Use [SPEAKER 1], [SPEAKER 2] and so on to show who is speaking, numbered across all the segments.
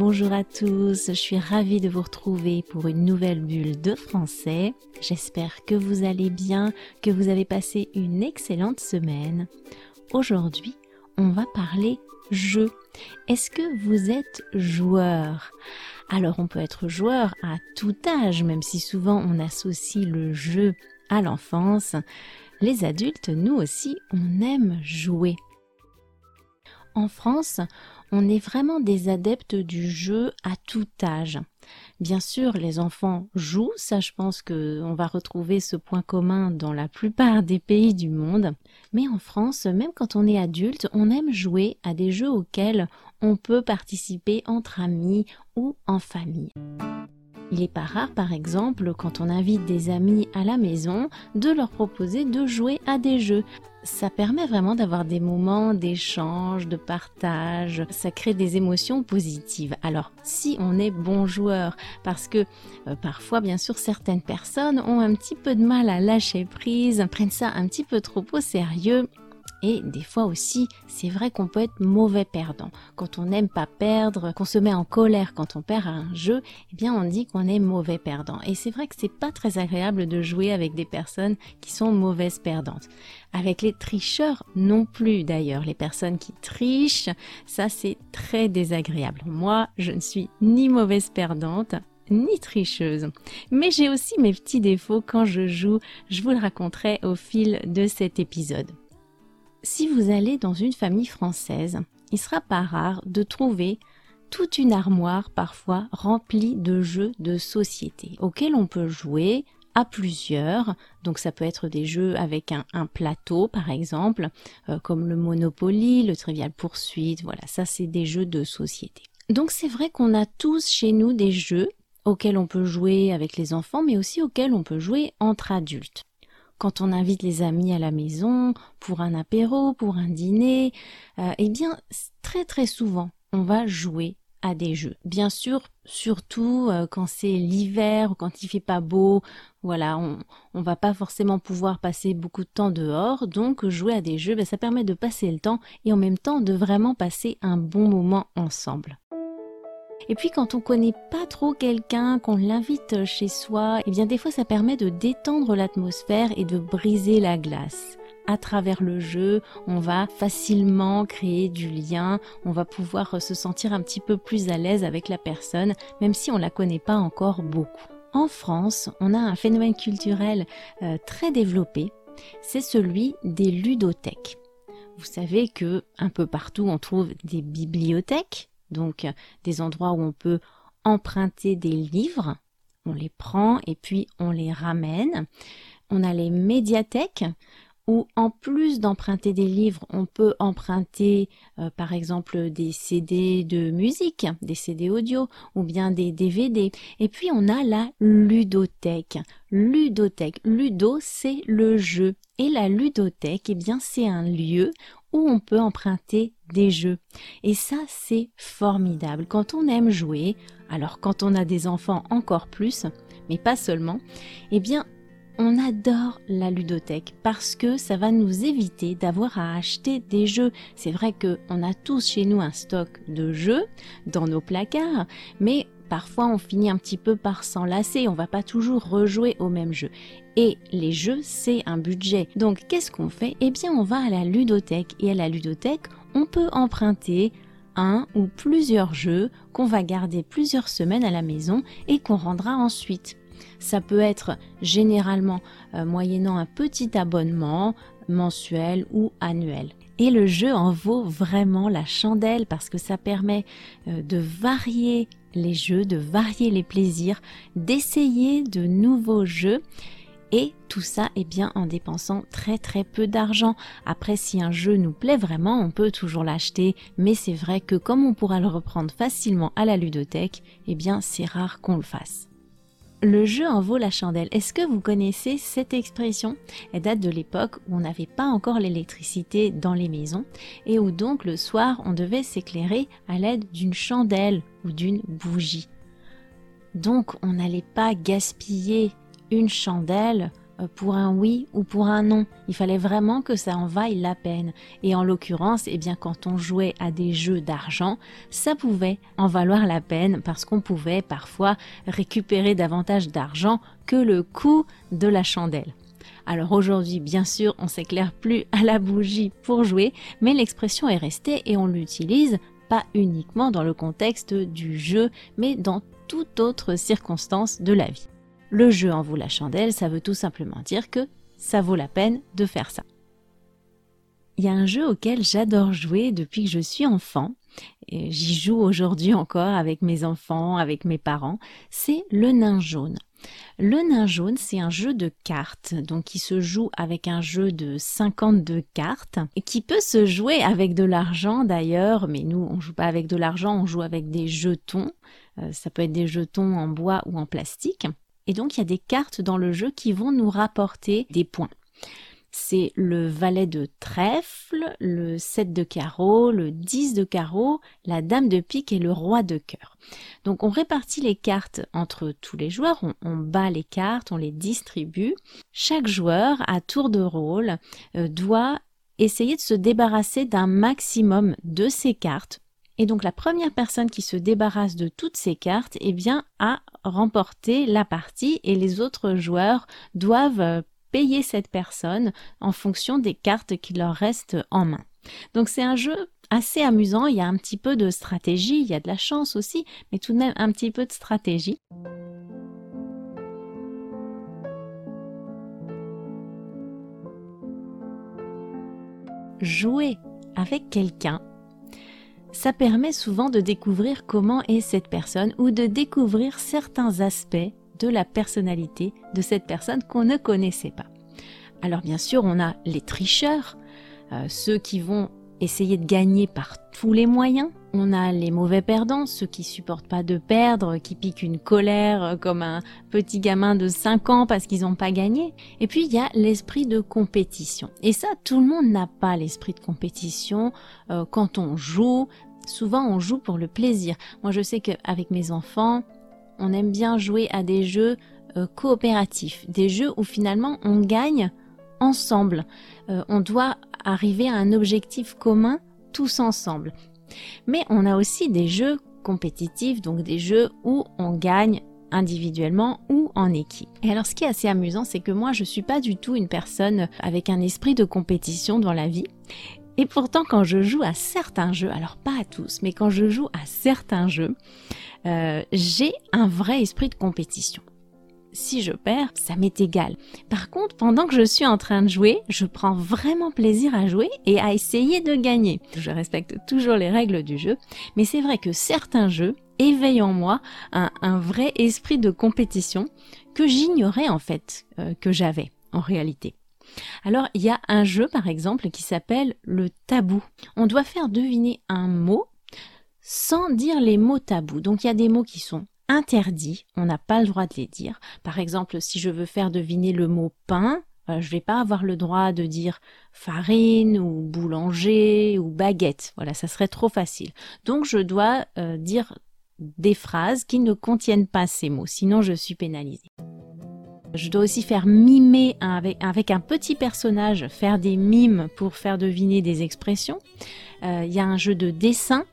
[SPEAKER 1] Bonjour à tous, je suis ravie de vous retrouver pour une nouvelle bulle de français. J'espère que vous allez bien, que vous avez passé une excellente semaine. Aujourd'hui, on va parler jeu. Est-ce que vous êtes joueur? Alors on peut être joueur à tout âge, même si souvent on associe le jeu à l'enfance. Les adultes, nous aussi, on aime jouer. En France, on est vraiment des adeptes du jeu à tout âge. Bien sûr, les enfants jouent, ça je pense qu'on va retrouver ce point commun dans la plupart des pays du monde. Mais en France, même quand on est adulte, on aime jouer à des jeux auxquels on peut participer entre amis ou en famille. Il n'est pas rare, par exemple, quand on invite des amis à la maison, de leur proposer de jouer à des jeux. Ça permet vraiment d'avoir des moments d'échange, de partage, ça crée des émotions positives. Alors, si on est bon joueur, parce que euh, parfois, bien sûr, certaines personnes ont un petit peu de mal à lâcher prise, prennent ça un petit peu trop au sérieux, et des fois aussi, c'est vrai qu'on peut être mauvais perdant. Quand on n'aime pas perdre, qu'on se met en colère quand on perd un jeu, eh bien on dit qu'on est mauvais perdant. Et c'est vrai que c'est pas très agréable de jouer avec des personnes qui sont mauvaises perdantes. Avec les tricheurs non plus d'ailleurs. Les personnes qui trichent, ça c'est très désagréable. Moi, je ne suis ni mauvaise perdante, ni tricheuse. Mais j'ai aussi mes petits défauts quand je joue, je vous le raconterai au fil de cet épisode. Si vous allez dans une famille française, il sera pas rare de trouver toute une armoire parfois remplie de jeux de société auxquels on peut jouer à plusieurs. Donc ça peut être des jeux avec un, plateau par exemple, euh, comme le Monopoly, le Trivial Poursuite, voilà, ça c'est des jeux de société. Donc c'est vrai qu'on a tous chez nous des jeux auxquels on peut jouer avec les enfants, mais aussi auxquels on peut jouer entre adultes quand on invite les amis à la maison, pour un apéro, pour un dîner, euh, eh bien, très très souvent, on va jouer à des jeux. Bien sûr, surtout euh, quand c'est l'hiver ou quand il fait pas beau, voilà, on, on va pas forcément pouvoir passer beaucoup de temps dehors, donc jouer à des jeux, ben, ça permet de passer le temps et en même temps de vraiment passer un bon moment ensemble. Et puis quand on connaît pas trop quelqu'un, qu'on l'invite chez soi, eh bien des fois ça permet de détendre l'atmosphère et de briser la glace. À travers le jeu, on va facilement créer du lien, on va pouvoir se sentir un petit peu plus à l'aise avec la personne, même si on la connaît pas encore beaucoup. En France, on a un phénomène culturel euh, très développé, c'est celui des ludothèques. Vous savez que un peu partout on trouve des bibliothèques, donc des endroits où on peut emprunter des livres, on les prend et puis on les ramène. On a les médiathèques où en plus d'emprunter des livres, on peut emprunter euh, par exemple des CD de musique, des CD audio ou bien des DVD. Et puis on a la ludothèque. Ludothèque, ludo c'est le jeu et la ludothèque, eh bien c'est un lieu où on peut emprunter des jeux. Et ça, c'est formidable. Quand on aime jouer, alors quand on a des enfants encore plus, mais pas seulement, eh bien, on adore la ludothèque parce que ça va nous éviter d'avoir à acheter des jeux. C'est vrai qu'on a tous chez nous un stock de jeux dans nos placards, mais parfois on finit un petit peu par s'enlacer, on va pas toujours rejouer au même jeu. Et les jeux, c'est un budget. Donc qu'est-ce qu'on fait? Eh bien on va à la ludothèque et à la ludothèque, on peut emprunter un ou plusieurs jeux qu'on va garder plusieurs semaines à la maison et qu'on rendra ensuite. Ça peut être généralement euh, moyennant un petit abonnement mensuel ou annuel. Et le jeu en vaut vraiment la chandelle parce que ça permet euh, de varier les jeux, de varier les plaisirs, d'essayer de nouveaux jeux. Et tout ça est bien en dépensant très très peu d'argent. Après, si un jeu nous plaît vraiment, on peut toujours l'acheter, mais c'est vrai que comme on pourra le reprendre facilement à la ludothèque, eh bien c'est rare qu'on le fasse. Le jeu en vaut la chandelle. Est-ce que vous connaissez cette expression? Elle date de l'époque où on n'avait pas encore l'électricité dans les maisons et où donc le soir on devait s'éclairer à l'aide d'une chandelle ou d'une bougie. Donc on n'allait pas gaspiller une chandelle pour un oui ou pour un non. Il fallait vraiment que ça en vaille la peine. Et en l'occurrence, eh bien, quand on jouait à des jeux d'argent, ça pouvait en valoir la peine parce qu'on pouvait parfois récupérer davantage d'argent que le coût de la chandelle. Alors aujourd'hui, bien sûr, on s'éclaire plus à la bougie pour jouer, mais l'expression est restée et on l'utilise pas uniquement dans le contexte du jeu, mais dans toute autre circonstance de la vie. Le jeu en vaut la chandelle, ça veut tout simplement dire que ça vaut la peine de faire ça. Il y a un jeu auquel j'adore jouer depuis que je suis enfant. J'y joue aujourd'hui encore avec mes enfants, avec mes parents. C'est le nain jaune. Le nain jaune, c'est un jeu de cartes, donc qui se joue avec un jeu de 52 cartes, et qui peut se jouer avec de l'argent d'ailleurs, mais nous on joue pas avec de l'argent, on joue avec des jetons. Euh, ça peut être des jetons en bois ou en plastique. Et donc, il y a des cartes dans le jeu qui vont nous rapporter des points. C'est le valet de trèfle, le 7 de carreau, le 10 de carreau, la dame de pique et le roi de cœur. Donc on répartit les cartes entre tous les joueurs, on, bat les cartes, on les distribue. Chaque joueur, à tour de rôle, euh, doit essayer de se débarrasser d'un maximum de ces cartes et donc la première personne qui se débarrasse de toutes ces cartes, eh bien, a remporté la partie et les autres joueurs doivent euh, payer cette personne en fonction des cartes qui leur restent en main. Donc c'est un jeu assez amusant, il y a un petit peu de stratégie, il y a de la chance aussi, mais tout de même un petit peu de stratégie. Jouer avec quelqu'un ça permet souvent de découvrir comment est cette personne ou de découvrir certains aspects de la personnalité de cette personne qu'on ne connaissait pas. Alors bien sûr, on a les tricheurs, euh, ceux qui vont essayer de gagner par tous les moyens. On a les mauvais perdants, ceux qui supportent pas de perdre, qui piquent une colère euh, comme un petit gamin de 5 ans parce qu'ils n'ont pas gagné. Et puis il y a l'esprit de compétition. Et ça, tout le monde n'a pas l'esprit de compétition euh, quand on joue. Souvent, on joue pour le plaisir. Moi, je sais qu'avec mes enfants, on aime bien jouer à des jeux euh, coopératifs, des jeux où finalement on gagne ensemble. on doit arriver à un objectif commun tous ensemble. Mais on a aussi des jeux compétitifs, donc des jeux où on gagne individuellement ou en équipe. Et alors ce qui est assez amusant, c'est que moi je suis pas du tout une personne avec un esprit de compétition dans la vie. Et pourtant quand je joue à certains jeux, alors pas à tous, mais quand je joue à certains jeux, euh, j'ai un vrai esprit de compétition si je perds, ça m'est égal. Par contre, pendant que je suis en train de jouer, je prends vraiment plaisir à jouer et à essayer de gagner. Je respecte toujours les règles du jeu, mais c'est vrai que certains jeux éveillent en moi un, vrai esprit de compétition que j'ignorais en fait euh, que j'avais en réalité. Alors, il y a un jeu par exemple qui s'appelle le tabou. On doit faire deviner un mot sans dire les mots tabous. Donc il y a des mots qui sont interdit, on n'a pas le droit de les dire. Par exemple, si je veux faire deviner le mot pain, euh, je vais pas avoir le droit de dire farine ou boulanger ou baguette. Voilà, ça serait trop facile. Donc je dois euh, dire des phrases qui ne contiennent pas ces mots, sinon je suis pénalisée. Je dois aussi faire mimer avec, avec, un petit personnage, faire des mimes pour faire deviner des expressions. Euh, il y a un jeu de dessin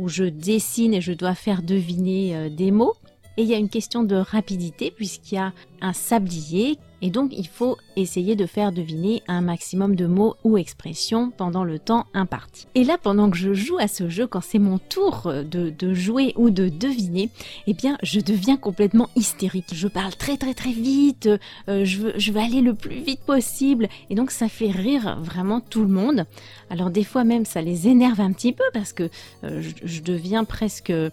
[SPEAKER 1] où je dessine et je dois faire deviner euh, des mots. Et il y a une question de rapidité puisqu'il y a un sablier et donc il faut essayer de faire deviner un maximum de mots ou expressions pendant le temps imparti. Et là, pendant que je joue à ce jeu, quand c'est mon tour de, jouer ou de deviner, eh bien je deviens complètement hystérique. Je parle très très très vite, euh, je, veux, je veux aller le plus vite possible et donc ça fait rire vraiment tout le monde. Alors des fois même ça les énerve un petit peu parce que euh, je, deviens presque euh,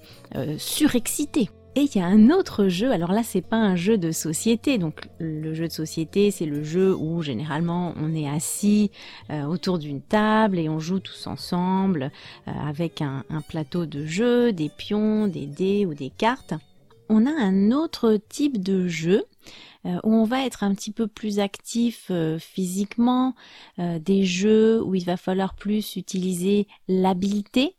[SPEAKER 1] surexcitée. Et il y a un autre jeu, alors là c'est pas un jeu de société, donc le jeu de société c'est le jeu où généralement on est assis euh, autour d'une table et on joue tous ensemble euh, avec un, plateau de jeu, des pions, des dés ou des cartes. On a un autre type de jeu euh, où on va être un petit peu plus actif physiquement, des jeux où il va falloir plus utiliser l'habileté.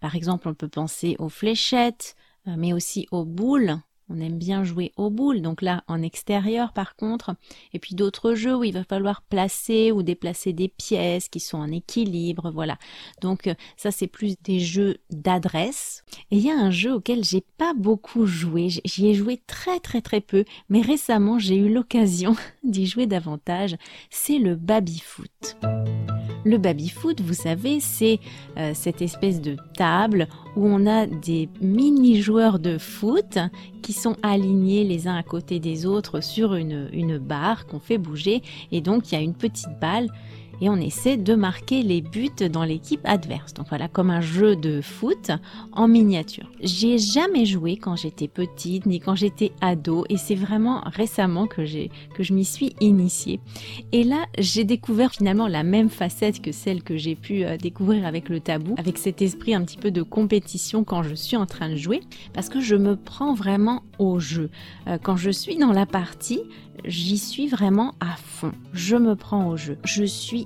[SPEAKER 1] Par exemple, on peut penser aux fléchettes, mais aussi aux boules. On aime bien jouer aux boules, donc là en extérieur par contre. Et puis d'autres jeux où il va falloir placer ou déplacer des pièces qui sont en équilibre, voilà. Donc euh, ça c'est plus des jeux d'adresse. Et il y a un jeu auquel j'ai pas beaucoup joué, j'y ai joué très très très peu, mais récemment j'ai eu l'occasion d'y jouer davantage. C'est le baby foot. Le baby-foot, vous savez, c'est euh, cette espèce de table où on a des mini-joueurs de foot qui sont alignés les uns à côté des autres sur une, une barre qu'on fait bouger. Et donc, il y a une petite balle et on essaie de marquer les buts dans l'équipe adverse. Donc voilà, comme un jeu de foot en miniature. J'y ai jamais joué quand j'étais petite ni quand j'étais ado et c'est vraiment récemment que que je m'y suis initiée. Et là, j'ai découvert finalement la même facette que celle que j'ai pu euh, découvrir avec le tabou, avec cet esprit un petit peu de compétition quand je suis en train de jouer parce que je me prends vraiment au jeu. Euh, quand je suis dans la partie, j'y suis vraiment à fond. Je me prends au jeu. Je suis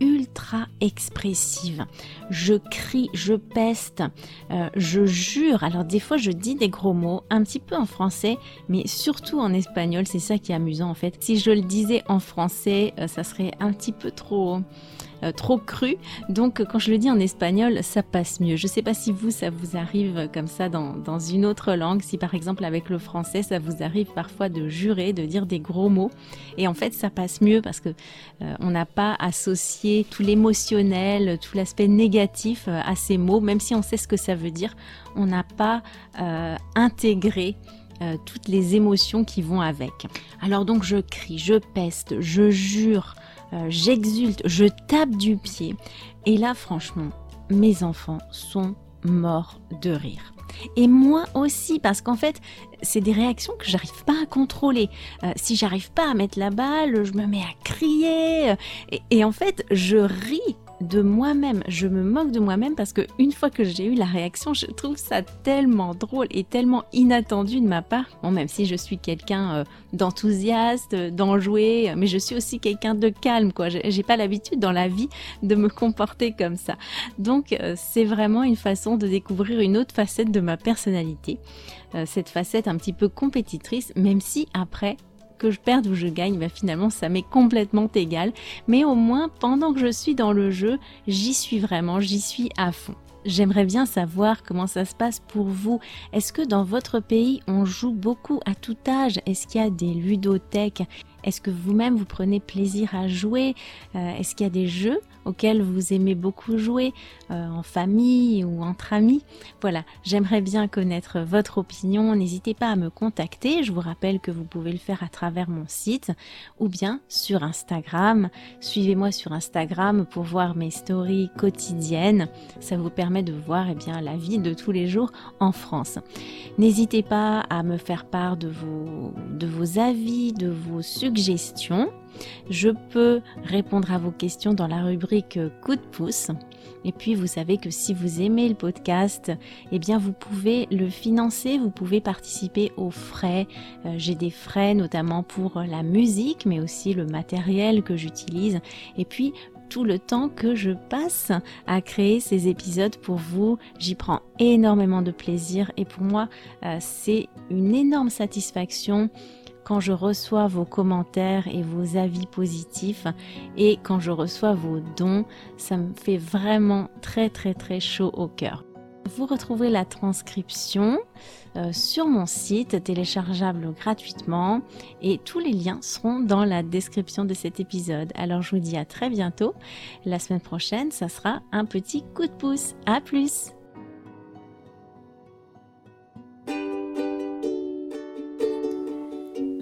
[SPEAKER 1] ultra expressive. Je crie, je peste, euh, je jure. Alors des fois je dis des gros mots, un petit peu en français, mais surtout en espagnol. C'est ça qui est amusant en fait. Si je le disais en français, euh, ça serait un petit peu trop euh, trop cru. Donc quand je le dis en espagnol, ça passe mieux. Je sais pas si vous, ça vous arrive comme ça dans, dans, une autre langue. Si par exemple avec le français, ça vous arrive parfois de jurer, de dire des gros mots. Et en fait, ça passe mieux parce que on n'a pas associé tout l'émotionnel, tout l'aspect négatif euh, à ces mots, même si on sait ce que ça veut dire. On n'a pas intégré toutes les émotions qui vont avec. Alors donc je crie, je peste, je jure, euh, j'exulte, je tape du pied. Et là, franchement, mes enfants sont morts de rire. Et moi aussi, parce qu'en fait, c'est des réactions que j'arrive pas à contrôler. Euh, si j'arrive pas à mettre la balle, je me mets à crier. et en fait, je ris de moi-même. Je me moque de moi-même parce que une fois que j'ai eu la réaction, je trouve ça tellement drôle et tellement inattendu de ma part. Bon, même si je suis quelqu'un euh, d'enthousiaste, d'enjoué, mais je suis aussi quelqu'un de calme, quoi. J'ai pas l'habitude dans la vie de me comporter comme ça. Donc, euh, c'est vraiment une façon de découvrir une autre facette de ma personnalité. Euh, cette facette un petit peu compétitrice, même si après, que je perde ou je gagne, bah finalement ça m'est complètement égal. Mais au moins pendant que je suis dans le jeu, j'y suis vraiment, j'y suis à fond. J'aimerais bien savoir comment ça se passe pour vous. Est-ce que dans votre pays on joue beaucoup à tout âge? Est-ce qu'il y a des ludothèques? Est-ce que vous-même vous prenez plaisir à jouer? Euh, Est-ce qu'il y a des jeux auxquels vous aimez beaucoup jouer euh, en famille ou entre amis? Voilà, j'aimerais bien connaître votre opinion. N'hésitez pas à me contacter. Je vous rappelle que vous pouvez le faire à travers mon site ou bien sur Instagram. Suivez-moi sur Instagram pour voir mes stories quotidiennes. Ça vous permet de voir eh bien, la vie de tous les jours en France. N'hésitez pas à me faire part de vos, avis, de vos suggestions. Je peux répondre à vos questions dans la rubrique coup de pouce. Et puis vous savez que si vous aimez le podcast, eh bien vous pouvez le financer, vous pouvez participer aux frais. Euh, j'ai des frais notamment pour la musique, mais aussi le matériel que j'utilise. Et puis tout le temps que je passe à créer ces épisodes pour vous. J'y prends énormément de plaisir et pour moi, euh, c'est une énorme satisfaction quand je reçois vos commentaires et vos avis positifs et quand je reçois vos dons, ça me fait vraiment très très très chaud au cœur. Vous retrouverez la transcription euh, sur mon site téléchargeable gratuitement et tous les liens seront dans la description de cet épisode. Alors je vous dis à très bientôt. La semaine prochaine, ça sera un petit coup de pouce. À plus